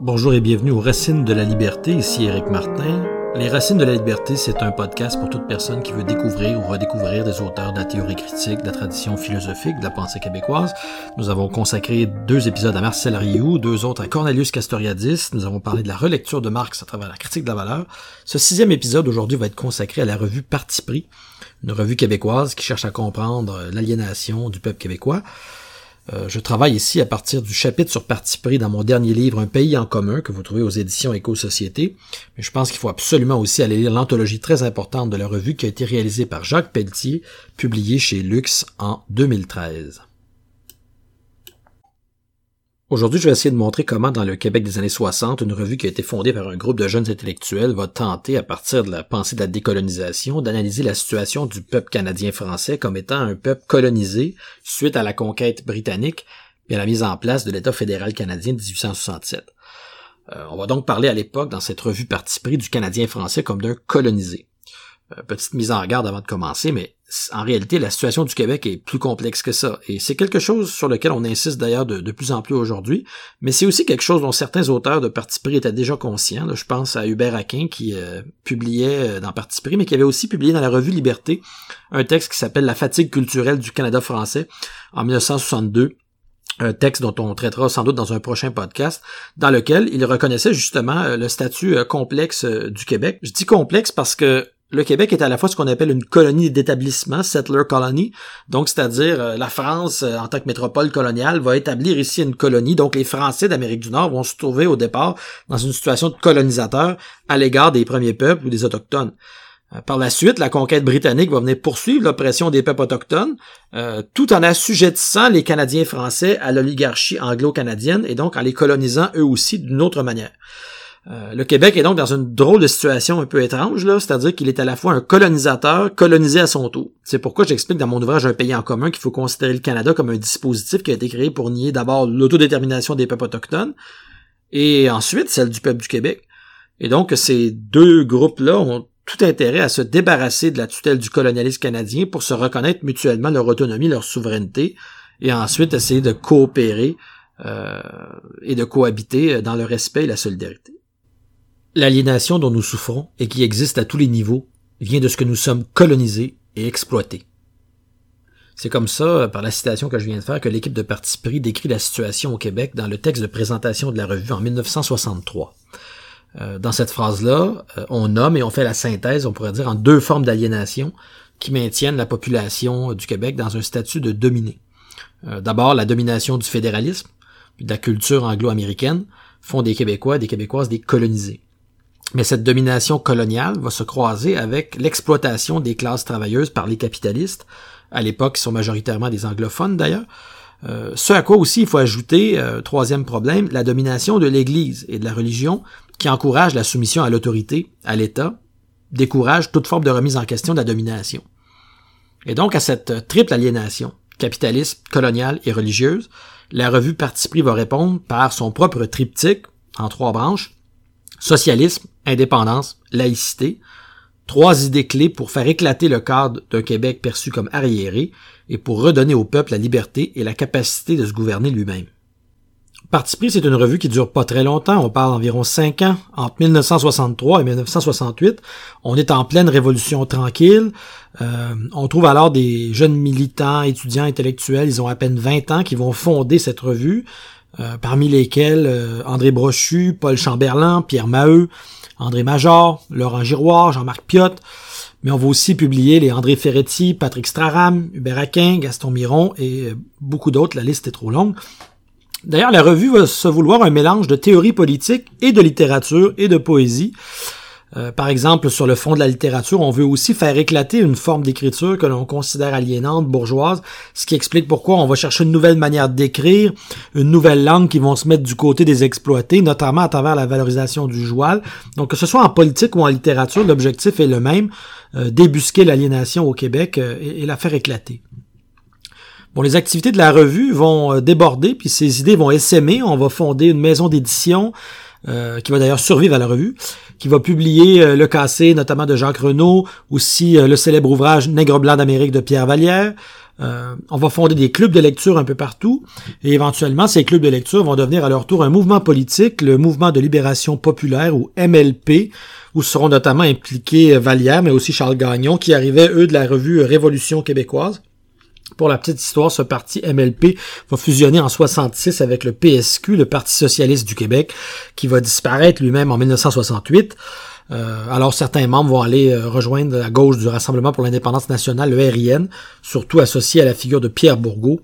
Bonjour et bienvenue aux Racines de la Liberté, ici Eric Martin. Les Racines de la Liberté, c'est un podcast pour toute personne qui veut découvrir ou redécouvrir des auteurs de la théorie critique, de la tradition philosophique, de la pensée québécoise. Nous avons consacré deux épisodes à Marcel Rioux, deux autres à Cornelius Castoriadis. Nous avons parlé de la relecture de Marx à travers la critique de la valeur. Ce sixième épisode aujourd'hui va être consacré à la revue Parti pris, une revue québécoise qui cherche à comprendre l'aliénation du peuple québécois. Euh, je travaille ici à partir du chapitre sur parti pris dans mon dernier livre Un pays en commun que vous trouvez aux éditions Éco-Société. Mais je pense qu'il faut absolument aussi aller lire l'anthologie très importante de la revue qui a été réalisée par Jacques Pelletier, publiée chez Lux en 2013. Aujourd'hui, je vais essayer de montrer comment, dans le Québec des années 60, une revue qui a été fondée par un groupe de jeunes intellectuels va tenter, à partir de la pensée de la décolonisation, d'analyser la situation du peuple canadien-français comme étant un peuple colonisé suite à la conquête britannique et à la mise en place de l'État fédéral canadien de 1867. Euh, on va donc parler à l'époque, dans cette revue parti du Canadien français comme d'un colonisé. Euh, petite mise en garde avant de commencer, mais en réalité, la situation du Québec est plus complexe que ça. Et c'est quelque chose sur lequel on insiste d'ailleurs de, plus en plus aujourd'hui, mais c'est aussi quelque chose dont certains auteurs de Parti pris étaient déjà conscients. je pense à Hubert Aquin qui euh, publiait euh, dans Parti pris, mais qui avait aussi publié dans la revue Liberté un texte qui s'appelle La fatigue culturelle du Canada français en 1962 un texte dont on traitera sans doute dans un prochain podcast, dans lequel il reconnaissait justement le statut complexe du Québec. Je dis complexe parce que le Québec est à la fois ce qu'on appelle une colonie d'établissement, settler colony, donc c'est-à-dire euh, la France, euh, en tant que métropole coloniale, va établir ici une colonie, donc les Français d'Amérique du Nord vont se trouver au départ dans une situation de colonisateur à l'égard des premiers peuples ou des autochtones. Euh, par la suite, la conquête britannique va venir poursuivre l'oppression des peuples autochtones, tout en assujettissant les Canadiens français à l'oligarchie anglo-canadienne et donc en les colonisant eux aussi d'une autre manière. Euh, le Québec est donc dans une drôle de situation un peu étrange, là, c'est-à-dire qu'il est à la fois un colonisateur colonisé à son tour. C'est pourquoi j'explique dans mon ouvrage Un pays en commun qu'il faut considérer le Canada comme un dispositif qui a été créé pour nier d'abord l'autodétermination des peuples autochtones et ensuite celle du peuple du Québec. Et donc ces deux groupes-là ont tout intérêt à se débarrasser de la tutelle du colonialisme canadien pour se reconnaître mutuellement leur autonomie, leur souveraineté, et ensuite essayer de coopérer euh, et de cohabiter dans le respect et la solidarité. L'aliénation dont nous souffrons et qui existe à tous les niveaux vient de ce que nous sommes colonisés et exploités. C'est comme ça, par la citation que je viens de faire, que l'équipe de Parti pris décrit la situation au Québec dans le texte de présentation de la revue en 1963. Euh, dans cette phrase-là, euh, on nomme et on fait la synthèse, on pourrait dire, en deux formes d'aliénation qui maintiennent la population du Québec dans un statut de dominé. Euh, d'abord, la domination du fédéralisme, puis de la culture anglo-américaine, font des Québécois et des Québécoises des colonisés. Mais cette domination coloniale va se croiser avec l'exploitation des classes travailleuses par les capitalistes, à l'époque qui sont majoritairement des anglophones d'ailleurs. Euh, ce à quoi aussi il faut ajouter, euh, troisième problème, la domination de l'Église et de la religion qui encourage la soumission à l'autorité, à l'État, décourage toute forme de remise en question de la domination. Et donc à cette triple aliénation, capitaliste, coloniale et religieuse, la revue Parti pris va répondre par son propre triptyque en trois branches, Socialisme, indépendance, laïcité, trois idées clés pour faire éclater le cadre d'un Québec perçu comme arriéré et pour redonner au peuple la liberté et la capacité de se gouverner lui-même. Parti pris, c'est une revue qui dure pas très longtemps, on parle d'environ cinq ans, entre 1963 et 1968. On est en pleine révolution tranquille. Euh, on trouve alors des jeunes militants, étudiants, intellectuels, ils ont à peine 20 ans, qui vont fonder cette revue. Euh, parmi lesquels euh, André Brochu, Paul Chamberlain, Pierre Maheu, André Major, Laurent Giroir, Jean-Marc Piotte, mais on va aussi publier les André Ferretti, Patrick Straram, Hubert Aquin, Gaston Miron et euh, beaucoup d'autres, la liste est trop longue. D'ailleurs, la revue va se vouloir un mélange de théorie politique et de littérature et de poésie. Euh, par exemple, sur le fond de la littérature, on veut aussi faire éclater une forme d'écriture que l'on considère aliénante, bourgeoise, ce qui explique pourquoi on va chercher une nouvelle manière d'écrire, une nouvelle langue qui vont se mettre du côté des exploités, notamment à travers la valorisation du joual. Donc, que ce soit en politique ou en littérature, l'objectif est le même, euh, débusquer l'aliénation au Québec euh, et, la faire éclater. Bon, les activités de la revue vont déborder, puis ces idées vont essaimer. On va fonder une maison d'édition, qui va d'ailleurs survivre à la revue, qui va publier euh, Le Cassé, notamment de Jacques Renaud, aussi euh, le célèbre ouvrage Nègre blanc d'Amérique de Pierre Vallière. Euh, on va fonder des clubs de lecture un peu partout et éventuellement ces clubs de lecture vont devenir à leur tour un mouvement politique, le mouvement de libération populaire ou MLP, où seront notamment impliqués Vallière mais aussi Charles Gagnon qui arrivaient eux de la revue Révolution québécoise. Pour la petite histoire, ce parti MLP va fusionner en 66 avec le PSQ, le Parti socialiste du Québec, qui va disparaître lui-même en 1968. Euh, alors certains membres vont aller euh, rejoindre la gauche du Rassemblement pour l'indépendance nationale, le RIN, surtout associé à la figure de Pierre Bourgault.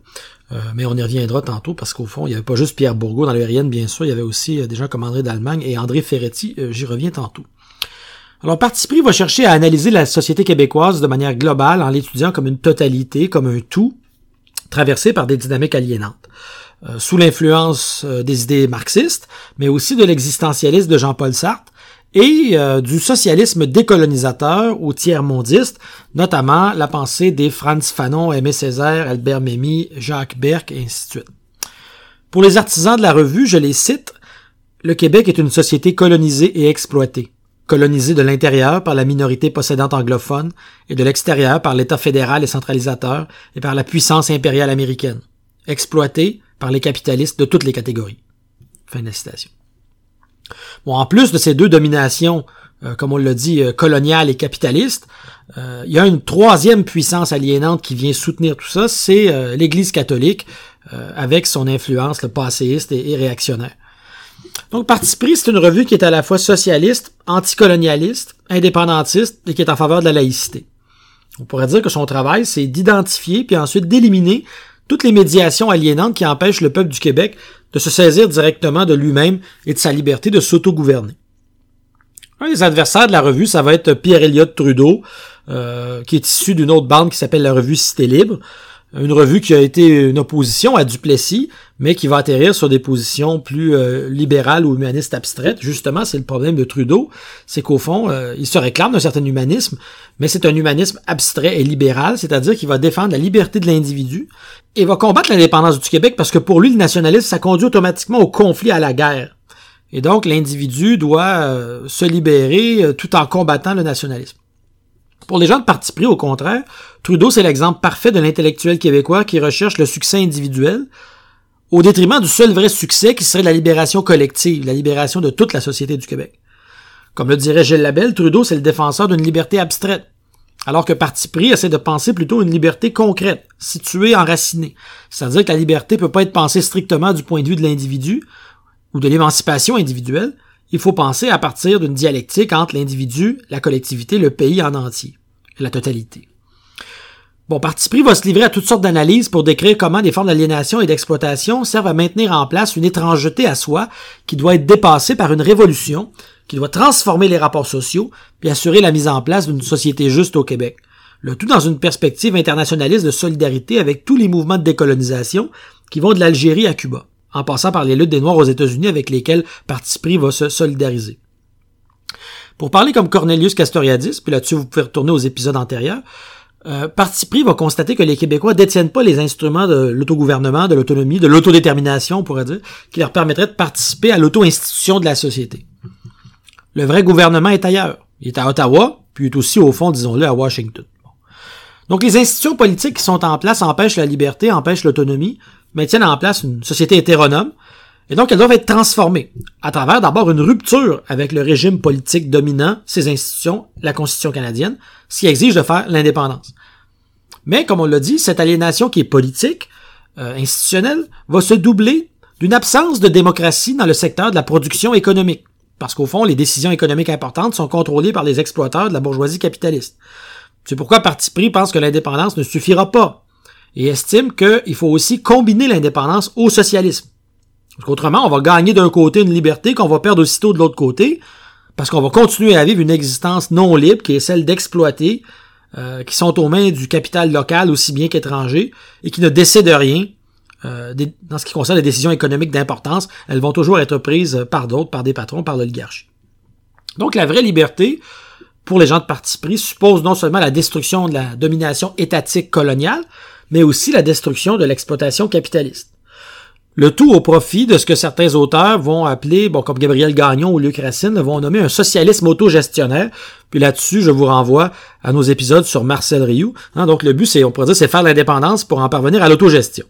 Euh, mais on y reviendra tantôt parce qu'au fond, il n'y avait pas juste Pierre Bourgault dans le RIN, bien sûr, il y avait aussi des gens comme André d'Allemagne et André Ferretti, j'y reviens tantôt. Alors, Parti pris va chercher à analyser la société québécoise de manière globale en l'étudiant comme une totalité, comme un tout, traversé par des dynamiques aliénantes. sous l'influence des idées marxistes, mais aussi de l'existentialisme de Jean-Paul Sartre, et euh, du socialisme décolonisateur ou tiers-mondiste, notamment la pensée des Franz Fanon, Aimé Césaire, Albert Memmi, Jacques Berck, et ainsi de suite. Pour les artisans de la revue, je les cite, le Québec est une société colonisée et exploitée, colonisée de l'intérieur par la minorité possédante anglophone et de l'extérieur par l'État fédéral et centralisateur et par la puissance impériale américaine, exploitée par les capitalistes de toutes les catégories. En plus de ces deux dominations, euh, comme on l'a dit, euh, coloniales et capitalistes, euh, il y a une troisième puissance aliénante qui vient soutenir tout ça, c'est l'Église catholique, avec son influence le passéiste et, réactionnaire. Donc, Parti pris, c'est une revue qui est à la fois socialiste, anticolonialiste, indépendantiste et qui est en faveur de la laïcité. On pourrait dire que son travail, c'est d'identifier puis ensuite d'éliminer toutes les médiations aliénantes qui empêchent le peuple du Québec de se saisir directement de lui-même et de sa liberté de s'auto-gouverner. Un des adversaires de la revue, ça va être Pierre Elliott Trudeau, euh, qui est issu d'une autre bande qui s'appelle la revue Cité Libre, une revue qui a été une opposition à Duplessis, mais qui va atterrir sur des positions plus euh, libérales ou humanistes abstraites. Justement, c'est le problème de Trudeau, c'est qu'au fond, euh, il se réclame d'un certain humanisme, mais c'est un humanisme abstrait et libéral, c'est-à-dire qu'il va défendre la liberté de l'individu et va combattre l'indépendance du Québec parce que pour lui, le nationalisme, ça conduit automatiquement au conflit, à la guerre. Et donc, l'individu doit euh, se libérer tout en combattant le nationalisme. Pour les gens de parti pris, au contraire, Trudeau, c'est l'exemple parfait de l'intellectuel québécois qui recherche le succès individuel au détriment du seul vrai succès qui serait la libération collective, la libération de toute la société du Québec. Comme le dirait Gilles Labelle, Trudeau, c'est le défenseur d'une liberté abstraite, alors que Parti pris essaie de penser plutôt une liberté concrète, située, enracinée. C'est-à-dire que la liberté peut pas être pensée strictement du point de vue de l'individu ou de l'émancipation individuelle, il faut penser à partir d'une dialectique entre l'individu, la collectivité, le pays en entier, la totalité. Bon, Parti va se livrer à toutes sortes d'analyses pour décrire comment des formes d'aliénation et d'exploitation servent à maintenir en place une étrangeté à soi qui doit être dépassée par une révolution, qui doit transformer les rapports sociaux, puis assurer la mise en place d'une société juste au Québec. Le tout dans une perspective internationaliste de solidarité avec tous les mouvements de décolonisation qui vont de l'Algérie à Cuba en passant par les luttes des Noirs aux États-Unis avec lesquelles Parti pris va se solidariser. Pour parler comme Cornelius Castoriadis, puis là-dessus vous pouvez retourner aux épisodes antérieurs, euh, Parti pris va constater que les Québécois détiennent pas les instruments de l'autogouvernement, de l'autonomie, de l'autodétermination, on pourrait dire, qui leur permettraient de participer à l'auto-institution de la société. Le vrai gouvernement est ailleurs. Il est à Ottawa, puis il est aussi, au fond, disons-le, à Washington. Donc les institutions politiques qui sont en place empêchent la liberté, empêchent l'autonomie, maintiennent en place une société hétéronome, et donc elles doivent être transformées, à travers d'abord une rupture avec le régime politique dominant, ces institutions, la Constitution canadienne, ce qui exige de faire l'indépendance. Mais, comme on l'a dit, cette aliénation qui est politique, euh, institutionnelle, va se doubler d'une absence de démocratie dans le secteur de la production économique. Parce qu'au fond, les décisions économiques importantes sont contrôlées par les exploiteurs de la bourgeoisie capitaliste. C'est pourquoi Parti pris pense que l'indépendance ne suffira pas et estime qu'il faut aussi combiner l'indépendance au socialisme. Parce on va gagner d'un côté une liberté qu'on va perdre aussitôt de l'autre côté, parce qu'on va continuer à vivre une existence non libre qui est celle d'exploiter, euh, qui sont aux mains du capital local aussi bien qu'étranger, et qui ne décident de rien. Euh, dans ce qui concerne les décisions économiques d'importance, elles vont toujours être prises par d'autres, par des patrons, par l'oligarchie. Donc la vraie liberté, pour les gens de parti pris, suppose non seulement la destruction de la domination étatique coloniale, mais aussi la destruction de l'exploitation capitaliste. Le tout au profit de ce que certains auteurs vont appeler, bon, comme Gabriel Gagnon ou Luc Racine, vont nommer un socialisme autogestionnaire. Puis là-dessus, je vous renvoie à nos épisodes sur Marcel Rioux. Hein. donc le but, c'est, on pourrait dire, c'est faire l'indépendance pour en parvenir à l'autogestion.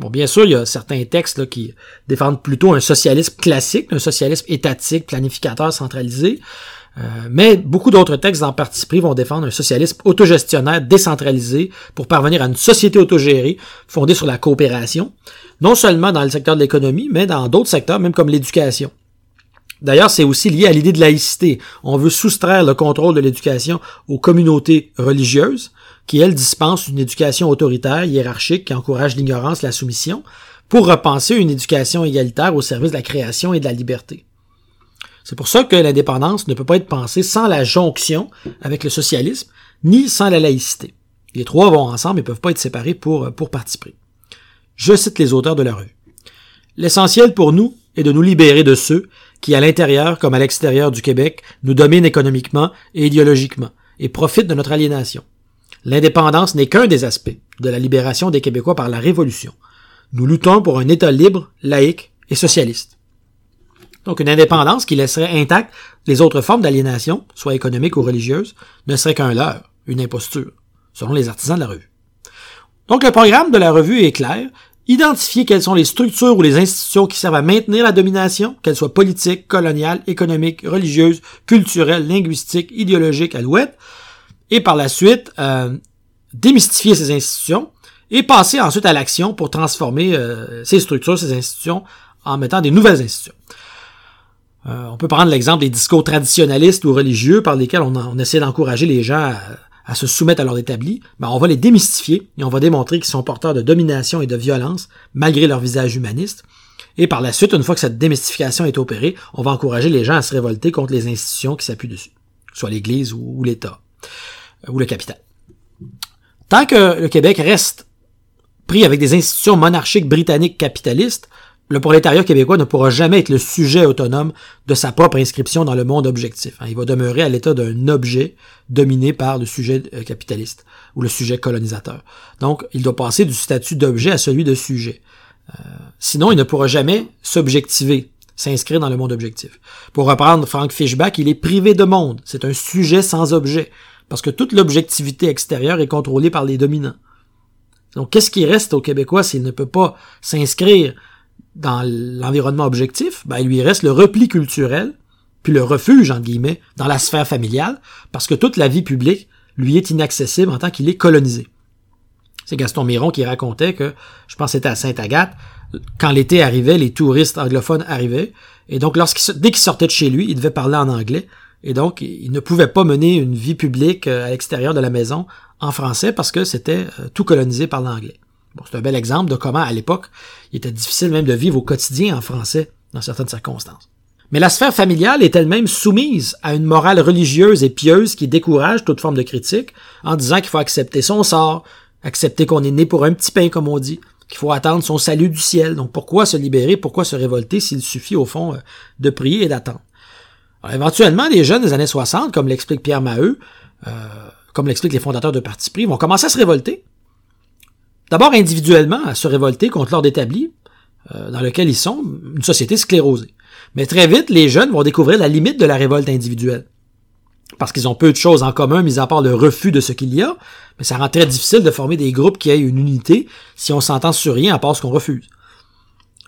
Bon, bien sûr, il y a certains textes qui défendent plutôt un socialisme classique, un socialisme étatique, planificateur, centralisé. Euh, mais beaucoup d'autres textes en parti pris vont défendre un socialisme autogestionnaire décentralisé pour parvenir à une société autogérée fondée sur la coopération, non seulement dans le secteur de l'économie, mais dans d'autres secteurs, même comme l'éducation. D'ailleurs, c'est aussi lié à l'idée de laïcité. On veut soustraire le contrôle de l'éducation aux communautés religieuses, qui, elles, dispensent une éducation autoritaire, hiérarchique, qui encourage l'ignorance, la soumission, pour repenser une éducation égalitaire au service de la création et de la liberté. C'est pour ça que l'indépendance ne peut pas être pensée sans la jonction avec le socialisme, ni sans la laïcité. Les trois vont ensemble et peuvent pas être séparés pour, pour participer. Je cite les auteurs de la revue. L'essentiel pour nous est de nous libérer de ceux qui, à l'intérieur comme à l'extérieur du Québec, nous dominent économiquement et idéologiquement et profitent de notre aliénation. L'indépendance n'est qu'un des aspects de la libération des Québécois par la Révolution. Nous luttons pour un État libre, laïque et socialiste. Donc une indépendance qui laisserait intactes les autres formes d'aliénation, soit économique ou religieuse, ne serait qu'un leurre, une imposture, selon les artisans de la revue. Donc le programme de la revue est clair, identifier quelles sont les structures ou les institutions qui servent à maintenir la domination, qu'elles soient politiques, coloniales, économiques, religieuses, culturelles, linguistiques, idéologiques, alouettes, et par la suite euh, démystifier ces institutions et passer ensuite à l'action pour transformer euh, ces structures, ces institutions en mettant des nouvelles institutions. Euh, on peut prendre l'exemple des discours traditionnalistes ou religieux par lesquels on, essaie d'encourager les gens à, se soumettre à l'ordre établi. Ben, on va les démystifier et on va démontrer qu'ils sont porteurs de domination et de violence malgré leur visage humaniste. Et par la suite, une fois que cette démystification est opérée, on va encourager les gens à se révolter contre les institutions qui s'appuient dessus, soit l'Église ou l'État. Euh, ou le capital. Tant que le Québec reste pris avec des institutions monarchiques britanniques capitalistes, le prolétariat québécois ne pourra jamais être le sujet autonome de sa propre inscription dans le monde objectif. Hein. Il va demeurer à l'état d'un objet dominé par le sujet euh, capitaliste ou le sujet colonisateur. Donc, il doit passer du statut d'objet à celui de sujet. Euh, sinon, il ne pourra jamais s'objectiver, s'inscrire dans le monde objectif. Pour reprendre Frank Fishback, il est privé de monde. C'est un sujet sans objet parce que toute l'objectivité extérieure est contrôlée par les dominants. Donc, qu'est-ce qui reste au Québécois s'il ne peut pas s'inscrire dans l'environnement objectif? Ben, il lui reste le repli culturel, puis le refuge, en guillemets, dans la sphère familiale, parce que toute la vie publique lui est inaccessible en tant qu'il est colonisé. C'est Gaston Miron qui racontait que, je pense que c'était à Sainte-Agathe, quand l'été arrivait, les touristes anglophones arrivaient, et donc dès qu'il sortait de chez lui, il devait parler en anglais, et donc, il ne pouvait pas mener une vie publique euh, à l'extérieur de la maison en français parce que c'était euh, tout colonisé par l'anglais. C'est un bel exemple de comment, à l'époque, il était difficile même de vivre au quotidien en français dans certaines circonstances. Mais la sphère familiale est elle-même soumise à une morale religieuse et pieuse qui décourage toute forme de critique en disant qu'il faut accepter son sort, accepter qu'on est né pour un petit pain, comme on dit, qu'il faut attendre son salut du ciel. Donc pourquoi se libérer, pourquoi se révolter s'il suffit au fond euh, de prier et d'attendre? éventuellement, les jeunes des années 60, comme l'explique Pierre Maheu, euh, comme l'expliquent les fondateurs de Parti pris, vont commencer à se révolter. D'abord individuellement, à se révolter contre l'ordre établi euh, dans lequel ils sont, une société sclérosée. Mais très vite, les jeunes vont découvrir la limite de la révolte individuelle. Parce qu'ils ont peu de choses en commun, mis à part le refus de ce qu'il y a, mais ça rend très difficile de former des groupes qui aient une unité si on s'entend sur rien à part ce qu'on refuse.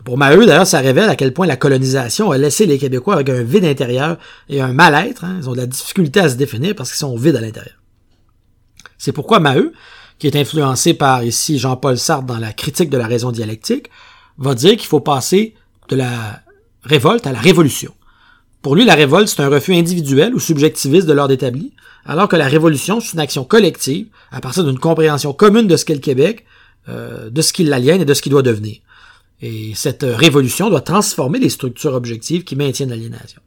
Pour Maheu, d'ailleurs, ça révèle à quel point la colonisation a laissé les Québécois avec un vide intérieur et un mal-être. Hein. Ils ont de la difficulté à se définir parce qu'ils sont vides à l'intérieur. C'est pourquoi Maheu, qui est influencé par ici Jean-Paul Sartre dans la critique de la raison dialectique, va dire qu'il faut passer de la révolte à la révolution. Pour lui, la révolte, c'est un refus individuel ou subjectiviste de l'ordre établi, alors que la révolution, c'est une action collective, à partir d'une compréhension commune de ce qu'est le Québec, euh, de ce qui l'aliène et de ce qu'il doit devenir. Et cette révolution doit transformer les structures objectives qui maintiennent l'aliénation.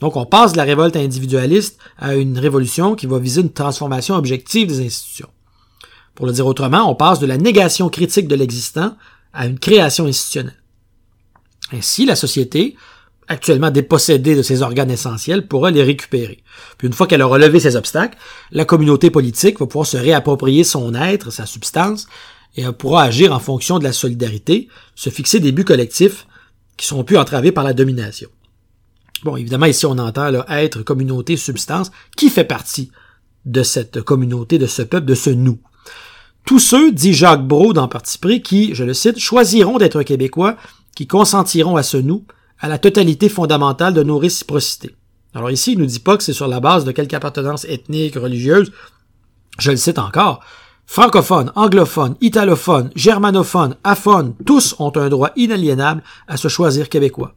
Donc on passe de la révolte individualiste à une révolution qui va viser une transformation objective des institutions. Pour le dire autrement, on passe de la négation critique de l'existant à une création institutionnelle. Ainsi, la société, actuellement dépossédée de ses organes essentiels, pourra les récupérer. Puis une fois qu'elle aura levé ces obstacles, la communauté politique va pouvoir se réapproprier son être, sa substance, et elle pourra agir en fonction de la solidarité, se fixer des buts collectifs qui seront plus entravés par la domination. Bon, évidemment, ici on entend là, être, communauté, substance, qui fait partie de cette communauté, de ce peuple, de ce nous. Tous ceux, dit Jacques Brault dans Parti pris, qui, je le cite, choisiront d'être Québécois, qui consentiront à ce nous, à la totalité fondamentale de nos réciprocités. Alors ici, il nous dit pas que c'est sur la base de quelque appartenance ethnique, religieuse. Je le cite encore. Francophones, anglophones, italophones, germanophones, aphones, tous ont un droit inaliénable à se choisir québécois.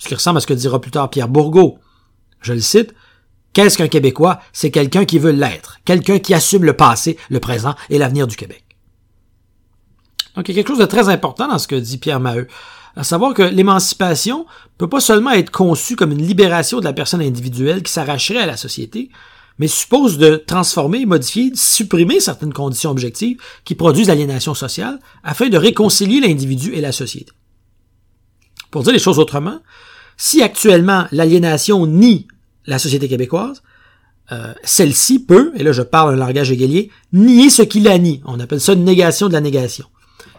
Ce qui ressemble à ce que dira plus tard Pierre Bourgault. Je le cite. Qu'est-ce qu'un Québécois? C'est quelqu'un qui veut l'être, quelqu'un qui assume le passé, le présent et l'avenir du Québec. Donc il y a quelque chose de très important dans ce que dit Pierre Maheu, à savoir que l'émancipation peut pas seulement être conçue comme une libération de la personne individuelle qui s'arracherait à la société, mais suppose de transformer, modifier, supprimer certaines conditions objectives qui produisent l'aliénation sociale afin de réconcilier l'individu et la société. Pour dire les choses autrement, si actuellement l'aliénation nie la société québécoise, euh, celle-ci peut, et là je parle un langage égalier, nier ce qui la nie. On appelle ça une négation de la négation.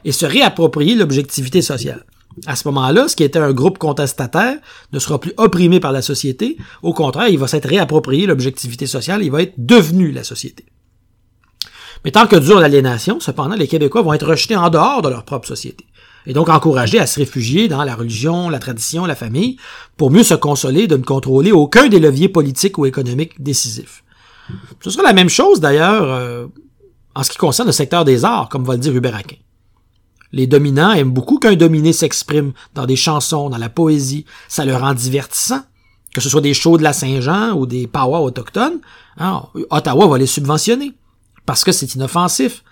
Et se réapproprier l'objectivité sociale. À ce moment-là, ce qui était un groupe contestataire ne sera plus opprimé par la société. Au contraire, il va s'être réapproprié l'objectivité sociale, il va être devenu la société. Mais tant que dure l'aliénation, cependant, les Québécois vont être rejetés en dehors de leur propre société et donc encouragés à se réfugier dans la religion, la tradition, la famille, pour mieux se consoler de ne contrôler aucun des leviers politiques ou économiques décisifs. Ce sera la même chose d'ailleurs euh, en ce qui concerne le secteur des arts, comme va le dire Hubert. Les dominants aiment beaucoup qu'un dominé s'exprime dans des chansons, dans la poésie. Ça leur rend divertissant. Que ce soit des shows de la Saint-Jean ou des powwows autochtones, hein, Ottawa va les subventionner. Parce que c'est inoffensif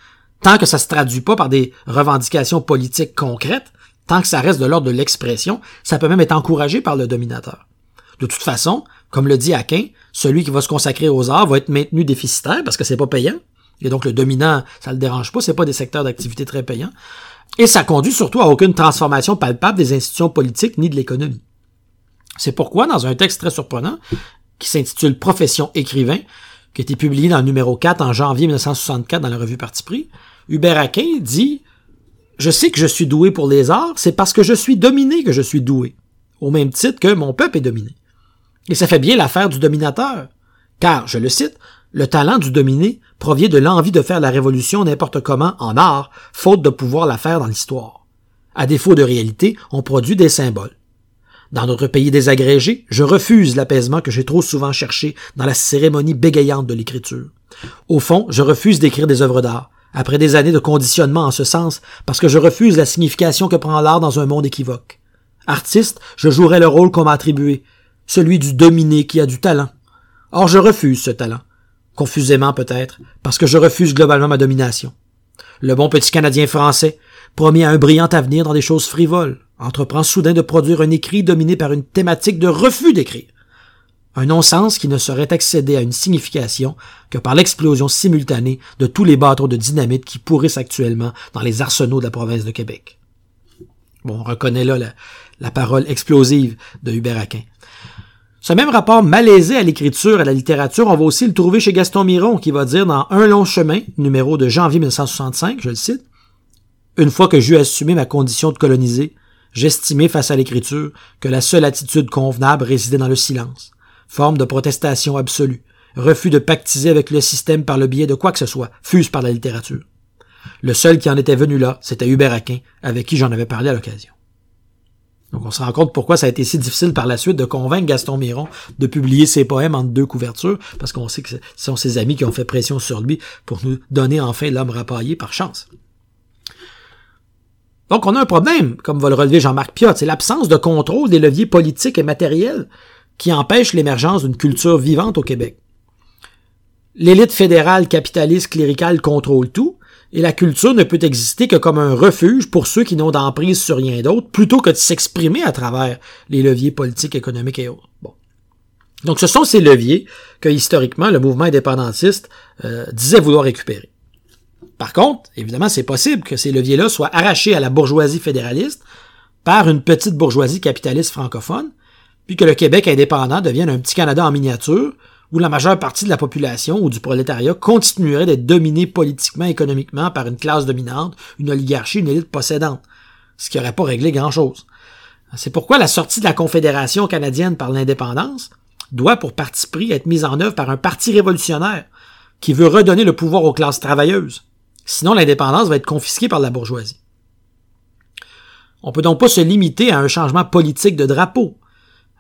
tant que ça se traduit pas par des revendications politiques concrètes, tant que ça reste de l'ordre de l'expression, ça peut même être encouragé par le dominateur. De toute façon, comme le dit Aquin, celui qui va se consacrer aux arts va être maintenu déficitaire parce que c'est pas payant. Et donc le dominant, ça le dérange pas, c'est pas des secteurs d'activité très payants. Et ça conduit surtout à aucune transformation palpable des institutions politiques ni de l'économie. C'est pourquoi, dans un texte très surprenant, qui s'intitule Profession écrivain, qui a été publié dans le numéro 4 en janvier 1964 dans la revue Parti pris, Hubert Aquin dit Je sais que je suis doué pour les arts, c'est parce que je suis dominé que je suis doué, au même titre que mon peuple est dominé. Et ça fait bien l'affaire du dominateur, car, je le cite, le talent du dominé provient de l'envie de faire la révolution n'importe comment en art, faute de pouvoir la faire dans l'histoire. À défaut de réalité, on produit des symboles. Dans notre pays désagrégé, je refuse l'apaisement que j'ai trop souvent cherché dans la cérémonie bégayante de l'écriture. Au fond, je refuse d'écrire des œuvres d'art, après des années de conditionnement en ce sens, parce que je refuse la signification que prend l'art dans un monde équivoque. Artiste, je jouerai le rôle qu'on m'a attribué, celui du dominé qui a du talent. Or, je refuse ce talent. Confusément peut-être, parce que je refuse globalement ma domination. Le bon petit Canadien français, promis à un brillant avenir dans des choses frivoles, entreprend soudain de produire un écrit dominé par une thématique de refus d'écrire. Un non-sens qui ne saurait accéder à une signification que par l'explosion simultanée de tous les bateaux de dynamite qui pourrissent actuellement dans les arsenaux de la province de Québec. Bon, on reconnaît là la, parole explosive de Hubert Aquin. Ce même rapport malaisé à l'écriture et à la littérature, on va aussi le trouver chez Gaston Miron, qui va dire dans Un long chemin, numéro de janvier 1965, je le cite, Une fois que j'eus assumé ma condition de colonisé, j'estimais face à l'écriture que la seule attitude convenable résidait dans le silence forme de protestation absolue, refus de pactiser avec le système par le biais de quoi que ce soit, fuse par la littérature. Le seul qui en était venu là, c'était Hubert Aquin, avec qui j'en avais parlé à l'occasion. Donc on se rend compte pourquoi ça a été si difficile par la suite de convaincre Gaston Miron de publier ses poèmes en deux couvertures, parce qu'on sait que ce sont ses amis qui ont fait pression sur lui pour nous donner enfin l'homme rapaillé par chance. Donc on a un problème, comme va le relever Jean-Marc Piot, c'est l'absence de contrôle des leviers politiques et matériels qui empêche l'émergence d'une culture vivante au Québec. L'élite fédérale capitaliste cléricale contrôle tout, et la culture ne peut exister que comme un refuge pour ceux qui n'ont d'emprise sur rien d'autre, plutôt que de s'exprimer à travers les leviers politiques, économiques et autres. Donc ce sont ces leviers que historiquement le mouvement indépendantiste euh, disait vouloir récupérer. Par contre, évidemment, c'est possible que ces leviers-là soient arrachés à la bourgeoisie fédéraliste par une petite bourgeoisie capitaliste francophone, puis que le Québec indépendant devienne un petit Canada en miniature, où la majeure partie de la population ou du prolétariat continuerait d'être dominée politiquement, économiquement par une classe dominante, une oligarchie, une élite possédante, ce qui n'aurait pas réglé grand-chose. C'est pourquoi la sortie de la Confédération canadienne par l'indépendance doit, pour parti pris, être mise en œuvre par un parti révolutionnaire qui veut redonner le pouvoir aux classes travailleuses. Sinon, l'indépendance va être confisquée par la bourgeoisie. On peut donc pas se limiter à un changement politique de drapeau.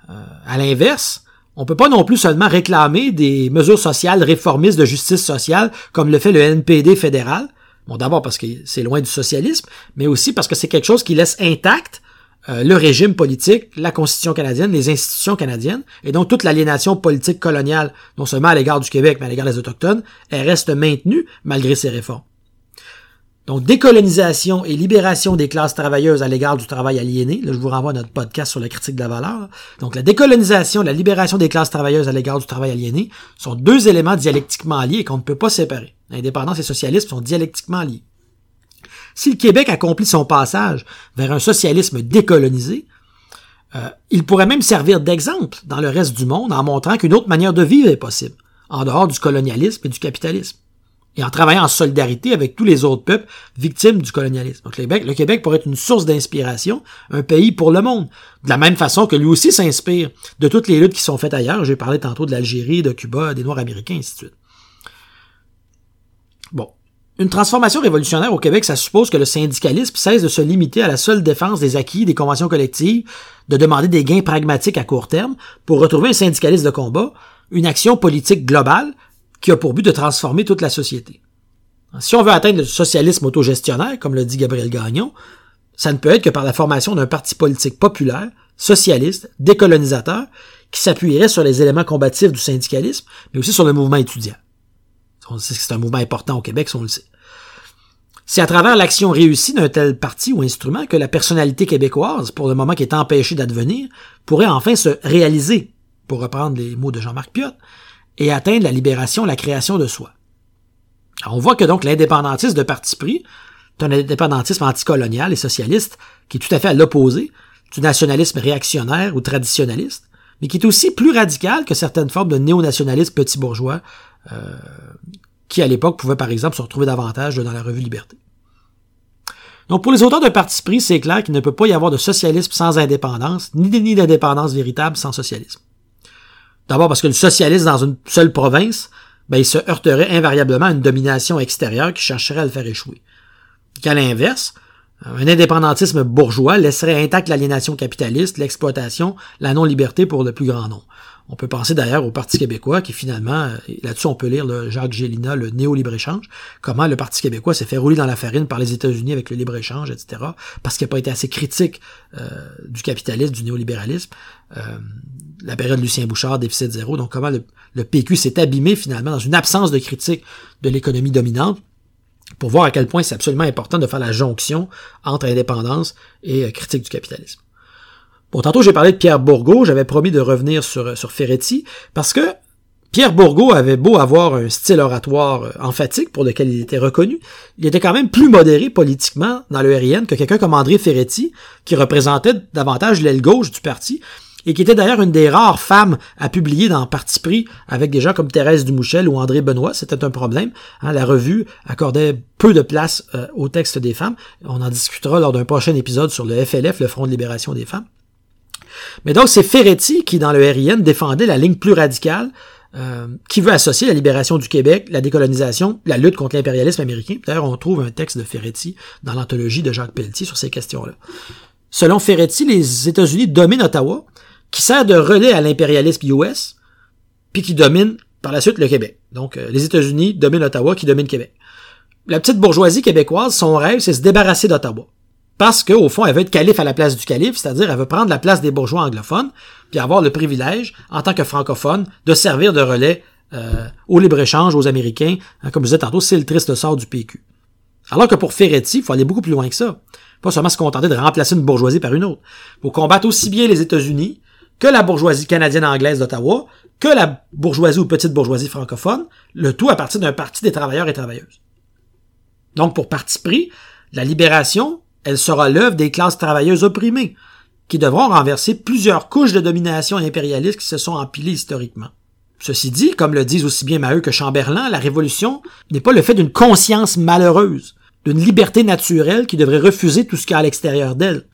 Euh, à l'inverse, on peut pas non plus seulement réclamer des mesures sociales réformistes de justice sociale comme le fait le NPD fédéral. Bon, d'abord parce que c'est loin du socialisme, mais aussi parce que c'est quelque chose qui laisse intact euh, le régime politique, la Constitution canadienne, les institutions canadiennes, et donc toute l'aliénation politique coloniale, non seulement à l'égard du Québec, mais à l'égard des Autochtones, elle reste maintenue malgré ces réformes. Donc, décolonisation et libération des classes travailleuses à l'égard du travail aliéné. Là, je vous renvoie à notre podcast sur la critique de la valeur. Donc, la décolonisation et la libération des classes travailleuses à l'égard du travail aliéné sont deux éléments dialectiquement liés et qu'on ne peut pas séparer. L'indépendance et le socialisme sont dialectiquement liés. Si le Québec accomplit son passage vers un socialisme décolonisé, euh, il pourrait même servir d'exemple dans le reste du monde en montrant qu'une autre manière de vivre est possible, en dehors du colonialisme et du capitalisme, et en travaillant en solidarité avec tous les autres peuples victimes du colonialisme. Donc le Québec, pourrait être une source d'inspiration, un pays pour le monde, de la même façon que lui aussi s'inspire de toutes les luttes qui sont faites ailleurs. J'ai parlé tantôt de l'Algérie, de Cuba, des Noirs américains, ainsi de suite. Bon, une transformation révolutionnaire au Québec, ça suppose que le syndicalisme cesse de se limiter à la seule défense des acquis des conventions collectives, de demander des gains pragmatiques à court terme pour retrouver un syndicalisme de combat, une action politique globale qui a pour but de transformer toute la société. Si on veut atteindre le socialisme autogestionnaire, comme le dit Gabriel Gagnon, ça ne peut être que par la formation d'un parti politique populaire, socialiste, décolonisateur, qui s'appuierait sur les éléments combatifs du syndicalisme, mais aussi sur le mouvement étudiant. On sait que c'est un mouvement important au Québec, si on le sait. C'est à travers l'action réussie d'un tel parti ou instrument que la personnalité québécoise, pour le moment qui est empêchée d'advenir, pourrait enfin se réaliser, pour reprendre les mots de Jean-Marc Piot, et atteindre la libération, la création de soi. on voit que donc l'indépendantisme de parti pris est un indépendantisme anticolonial et socialiste qui est tout à fait à l'opposé du nationalisme réactionnaire ou traditionnaliste, mais qui est aussi plus radical que certaines formes de néo-nationalisme petit bourgeois euh, qui à l'époque pouvaient par exemple se retrouver davantage dans la revue Liberté. Donc pour les auteurs de parti pris, c'est clair qu'il ne peut pas y avoir de socialisme sans indépendance, ni d'indépendance véritable sans socialisme. D'abord parce que le socialisme dans une seule province, ben, il se heurterait invariablement à une domination extérieure qui chercherait à le faire échouer. Qu'à l'inverse, un indépendantisme bourgeois laisserait intact l'aliénation capitaliste, l'exploitation, la non-liberté pour le plus grand nombre. On peut penser d'ailleurs au Parti québécois qui finalement, euh, là-dessus on peut lire le Jacques Gélina, le néo-libre-échange, comment le Parti québécois s'est fait rouler dans la farine par les États-Unis avec le libre-échange, etc., parce qu'il n'a pas été assez critique euh, du capitalisme, du néolibéralisme. Euh, la période Lucien Bouchard, déficit zéro, donc comment le, PQ s'est abîmé finalement dans une absence de critique de l'économie dominante pour voir à quel point c'est absolument important de faire la jonction entre indépendance et critique du capitalisme. Bon, tantôt j'ai parlé de Pierre Bourgault, j'avais promis de revenir sur, sur Ferretti, parce que Pierre Bourgault avait beau avoir un style oratoire euh, emphatique pour lequel il était reconnu, il était quand même plus modéré politiquement dans le RIN que quelqu'un comme André Ferretti, qui représentait davantage l'aile gauche du parti, et qui était d'ailleurs une des rares femmes à publier dans Parti pris avec des gens comme Thérèse Dumouchel ou André Benoît. C'était un problème. Hein. la revue accordait peu de place euh, au texte des femmes. On en discutera lors d'un prochain épisode sur le FLF, le Front de libération des femmes. Mais donc, c'est Ferretti qui, dans le RIN, défendait la ligne plus radicale euh, qui veut associer la libération du Québec, la décolonisation, la lutte contre l'impérialisme américain. D'ailleurs, on trouve un texte de Ferretti dans l'anthologie de Jacques Pelletier sur ces questions-là. Selon Ferretti, les États-Unis dominent Ottawa, qui sert de relais à l'impérialisme US, puis qui domine par la suite le Québec. Donc, euh, les États-Unis dominent Ottawa, qui domine Québec. La petite bourgeoisie québécoise, son rêve, c'est se débarrasser d'Ottawa parce qu'au fond, elle veut être calife à la place du calife, c'est-à-dire elle veut prendre la place des bourgeois anglophones, puis avoir le privilège, en tant que francophone, de servir de relais euh, au libre-échange aux Américains. Hein, comme je disais tantôt, c'est le triste sort du PQ. Alors que pour Ferretti, il faut aller beaucoup plus loin que ça. Pas seulement se contenter de remplacer une bourgeoisie par une autre. Il faut combattre aussi bien les États-Unis que la bourgeoisie canadienne-anglaise d'Ottawa, que la bourgeoisie ou petite bourgeoisie francophone, le tout à partir d'un parti des travailleurs et travailleuses. Donc, pour parti pris, la libération, elle sera l'œuvre des classes travailleuses opprimées, qui devront renverser plusieurs couches de domination impérialiste qui se sont empilées historiquement. Ceci dit, comme le disent aussi bien Maheu que Chamberlain, la révolution n'est pas le fait d'une conscience malheureuse, d'une liberté naturelle qui devrait refuser tout ce qu'il y a à l'extérieur d'elle.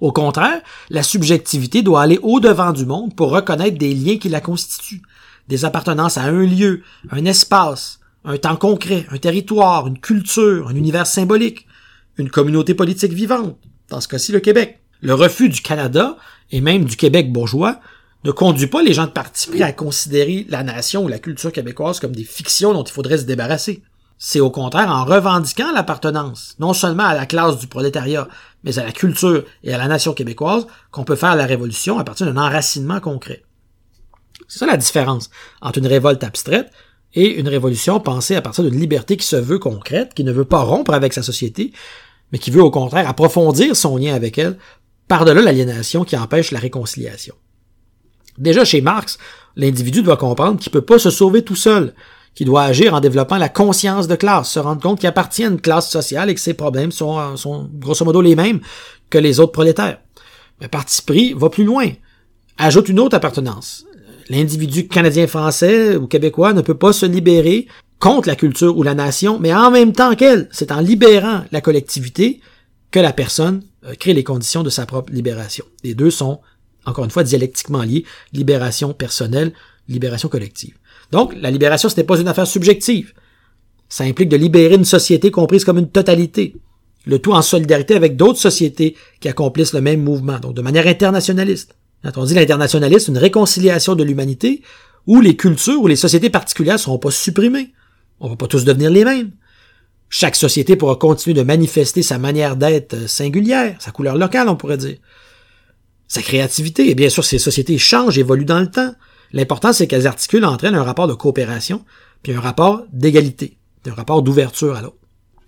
Au contraire, la subjectivité doit aller au-devant du monde pour reconnaître des liens qui la constituent, des appartenances à un lieu, un espace, un temps concret, un territoire, une culture, un univers symbolique, une communauté politique vivante, dans ce cas-ci le Québec. Le refus du Canada, et même du Québec bourgeois, ne conduit pas les gens de parti pris à considérer la nation ou la culture québécoise comme des fictions dont il faudrait se débarrasser. C'est au contraire en revendiquant l'appartenance, non seulement à la classe du prolétariat, mais à la culture et à la nation québécoise, qu'on peut faire la révolution à partir d'un enracinement concret. C'est ça la différence entre une révolte abstraite et une révolution pensée à partir d'une liberté qui se veut concrète, qui ne veut pas rompre avec sa société, mais qui veut au contraire approfondir son lien avec elle par-delà l'aliénation qui empêche la réconciliation. Déjà chez Marx, l'individu doit comprendre qu'il ne peut pas se sauver tout seul, qu'il doit agir en développant la conscience de classe, se rendre compte qu'il appartient à une classe sociale et que ses problèmes sont, sont grosso modo les mêmes que les autres prolétaires. Mais Parti pris va plus loin, ajoute une autre appartenance. L'individu canadien-français ou québécois ne peut pas se libérer contre la culture ou la nation, mais en même temps qu'elle. C'est en libérant la collectivité que la personne euh, crée les conditions de sa propre libération. Les deux sont encore une fois dialectiquement lié, libération personnelle, libération collective. Donc, la libération, ce n'est pas une affaire subjective. Ça implique de libérer une société comprise comme une totalité. Le tout en solidarité avec d'autres sociétés qui accomplissent le même mouvement, donc de manière internationaliste. Quand on dit l'internationalisme, une réconciliation de l'humanité où les cultures ou les sociétés particulières ne seront pas supprimées. On va pas tous devenir les mêmes. Chaque société pourra continuer de manifester sa manière d'être singulière, sa couleur locale, on pourrait dire sa créativité. Et bien sûr, ces sociétés changent, évoluent dans le temps. L'important, c'est qu'elles articulent entre elles un rapport de coopération, puis un rapport d'égalité, un rapport d'ouverture à l'autre.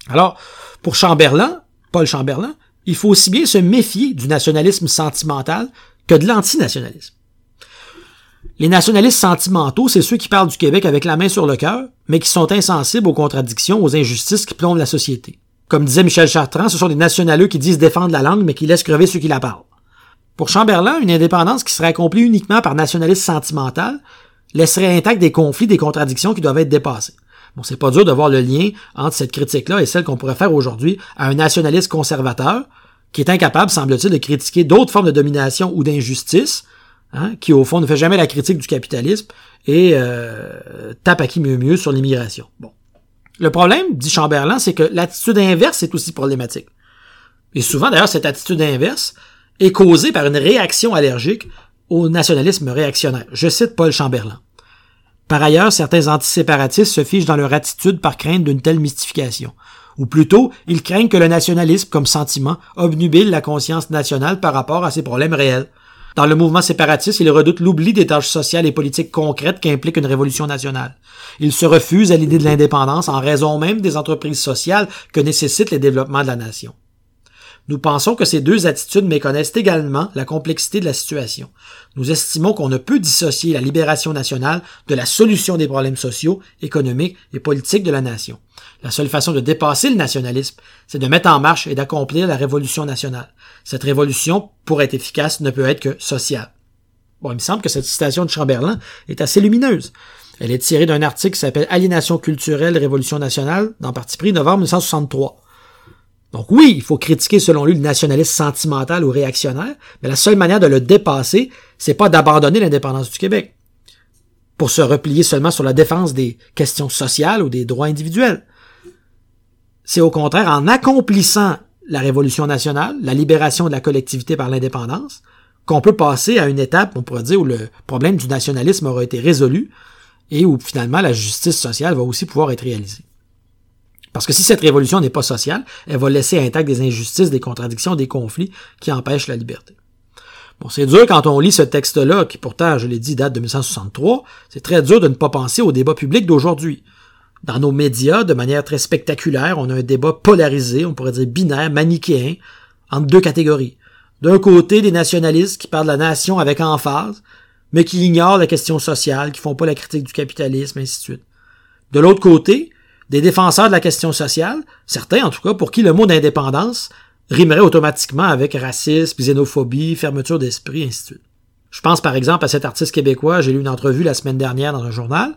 Alors, pour Chamberlain, Paul Chamberlain, il faut aussi bien se méfier du nationalisme sentimental que de l'antinationalisme. Les nationalistes sentimentaux, c'est ceux qui parlent du Québec avec la main sur le cœur, mais qui sont insensibles aux contradictions, aux injustices qui plombent la société. Comme disait Michel Chartrand, ce sont des nationaleux qui disent défendre la langue, mais qui laissent crever ceux qui la parlent. Pour Chamberlain, une indépendance qui serait accomplie uniquement par nationalisme sentimental laisserait intact des conflits, des contradictions qui doivent être dépassées. Bon, c'est pas dur de voir le lien entre cette critique-là et celle qu'on pourrait faire aujourd'hui à un nationaliste conservateur qui est incapable, semble-t-il, de critiquer d'autres formes de domination ou d'injustice, hein, qui au fond ne fait jamais la critique du capitalisme et euh, tape à qui mieux mieux sur l'immigration. Bon. Le problème, dit Chamberlain, c'est que l'attitude inverse est aussi problématique. Et souvent, d'ailleurs, cette attitude inverse, est causée par une réaction allergique au nationalisme réactionnaire. Je cite Paul Chamberlain. Par ailleurs, certains antiséparatistes se figent dans leur attitude par crainte d'une telle mystification. Ou plutôt, ils craignent que le nationalisme comme sentiment obnubile la conscience nationale par rapport à ses problèmes réels. Dans le mouvement séparatiste, ils redoutent l'oubli des tâches sociales et politiques concrètes qu'implique une révolution nationale. Ils se refusent à l'idée de l'indépendance en raison même des entreprises sociales que nécessite le développement de la nation. Nous pensons que ces deux attitudes méconnaissent également la complexité de la situation. Nous estimons qu'on ne peut dissocier la libération nationale de la solution des problèmes sociaux, économiques et politiques de la nation. La seule façon de dépasser le nationalisme, c'est de mettre en marche et d'accomplir la révolution nationale. Cette révolution, pour être efficace, ne peut être que sociale. Il me semble que cette citation de Chamberlain est assez lumineuse. Elle est tirée d'un article qui s'appelle Aliénation culturelle, révolution nationale, dans Parti pris, novembre 1963. Donc oui, il faut critiquer selon lui le nationalisme sentimental ou réactionnaire, mais la seule manière de le dépasser, c'est pas d'abandonner l'indépendance du Québec pour se replier seulement sur la défense des questions sociales ou des droits individuels. C'est au contraire en accomplissant la révolution nationale, la libération de la collectivité par l'indépendance, qu'on peut passer à une étape, on pourrait dire, où le problème du nationalisme aura été résolu et où finalement la justice sociale va aussi pouvoir être réalisée. Parce que si cette révolution n'est pas sociale, elle va laisser intact des injustices, des contradictions, des conflits qui empêchent la liberté. Bon, c'est dur quand on lit ce texte-là, qui pourtant, je l'ai dit, date de 1963, c'est très dur de ne pas penser au débat public d'aujourd'hui. Dans nos médias, de manière très spectaculaire, on a un débat polarisé, on pourrait dire binaire, manichéen, entre deux catégories. D'un côté, des nationalistes qui parlent de la nation avec emphase, mais qui ignorent la question sociale, qui font pas la critique du capitalisme, ainsi de suite. De l'autre côté, des défenseurs de la question sociale, certains en tout cas, pour qui le mot d'indépendance rimerait automatiquement avec racisme, xénophobie, fermeture d'esprit, ainsi de suite. Je pense par exemple à cet artiste québécois, j'ai lu une entrevue la semaine dernière dans un journal.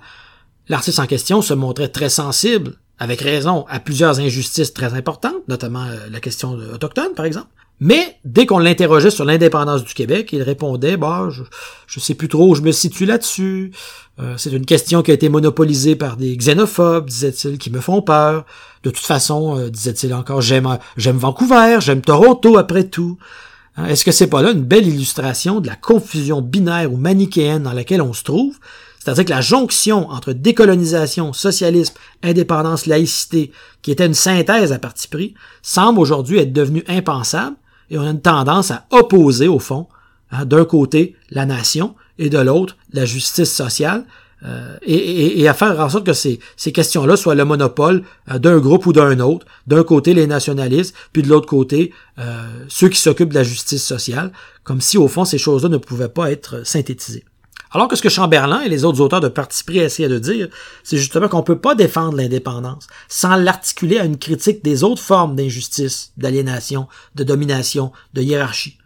L'artiste en question se montrait très sensible, avec raison, à plusieurs injustices très importantes, notamment euh, la question autochtone par exemple. Mais dès qu'on l'interrogeait sur l'indépendance du Québec, il répondait bah je, je sais plus trop où je me situe là-dessus. Euh, c'est une question qui a été monopolisée par des xénophobes, disait-il, qui me font peur. De toute façon, euh, disait-il encore, j'aime j'aime Vancouver, j'aime Toronto après tout. Hein, est-ce que c'est pas là une belle illustration de la confusion binaire ou manichéenne dans laquelle on se trouve? C'est-à-dire que la jonction entre décolonisation, socialisme, indépendance, laïcité, qui était une synthèse à parti pris, semble aujourd'hui être devenue impensable et on a une tendance à opposer, au fond, hein, d'un côté la nation et de l'autre la justice sociale, euh, et, à faire en sorte que ces, questions-là soient le monopole euh, d'un groupe ou d'un autre. D'un côté les nationalistes, puis de l'autre côté euh, ceux qui s'occupent de la justice sociale, comme si au fond ces choses-là ne pouvaient pas être synthétisées. Alors que ce que Chamberlain et les autres auteurs de Parti pris essayaient de dire, c'est justement qu'on ne peut pas défendre l'indépendance sans l'articuler à une critique des autres formes d'injustice, d'aliénation, de domination, de hiérarchie.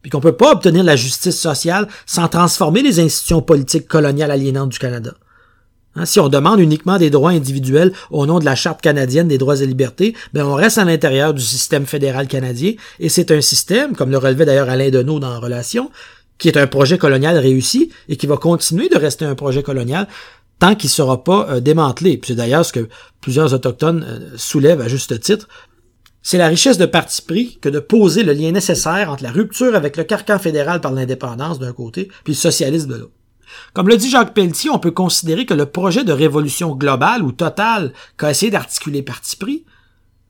Puis qu'on peut pas obtenir la justice sociale sans transformer les institutions politiques coloniales aliénantes du Canada. Hein, si on demande uniquement des droits individuels au nom de la Charte canadienne des droits et libertés, ben on reste à l'intérieur du système fédéral canadien, et c'est un système, comme le relevait d'ailleurs Alain Deneau dans Relation, qui est un projet colonial réussi et qui va continuer de rester un projet colonial tant qu'il ne sera pas euh, démantelé. c'est d'ailleurs ce que plusieurs autochtones euh, soulèvent à juste titre. C'est la richesse de parti pris que de poser le lien nécessaire entre la rupture avec le carcan fédéral par l'indépendance d'un côté, puis le socialisme de l'autre. Comme le dit Jacques Pelletier, on peut considérer que le projet de révolution globale ou totale qu'a essayé d'articuler parti pris,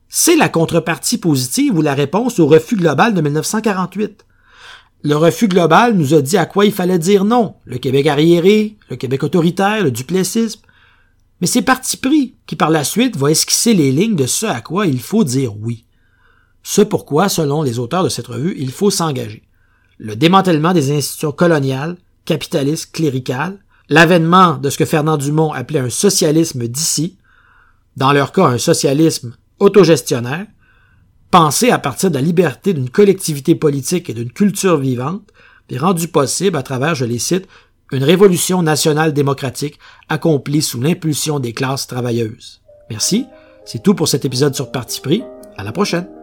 c'est la contrepartie positive ou la réponse au refus global de 1948. Le refus global nous a dit à quoi il fallait dire non. Le Québec arriéré, le Québec autoritaire, le duplessisme. Mais c'est parti pris qui par la suite va esquisser les lignes de ce à quoi il faut dire oui. Ce pourquoi, selon les auteurs de cette revue, il faut s'engager. Le démantèlement des institutions coloniales, capitalistes, cléricales, l'avènement de ce que Fernand Dumont appelait un socialisme d'ici, dans leur cas un socialisme autogestionnaire, pensé à partir de la liberté d'une collectivité politique et d'une culture vivante, est rendu possible à travers, je les cite, une révolution nationale démocratique accomplie sous l'impulsion des classes travailleuses. Merci. C'est tout pour cet épisode sur Parti pris. À la prochaine.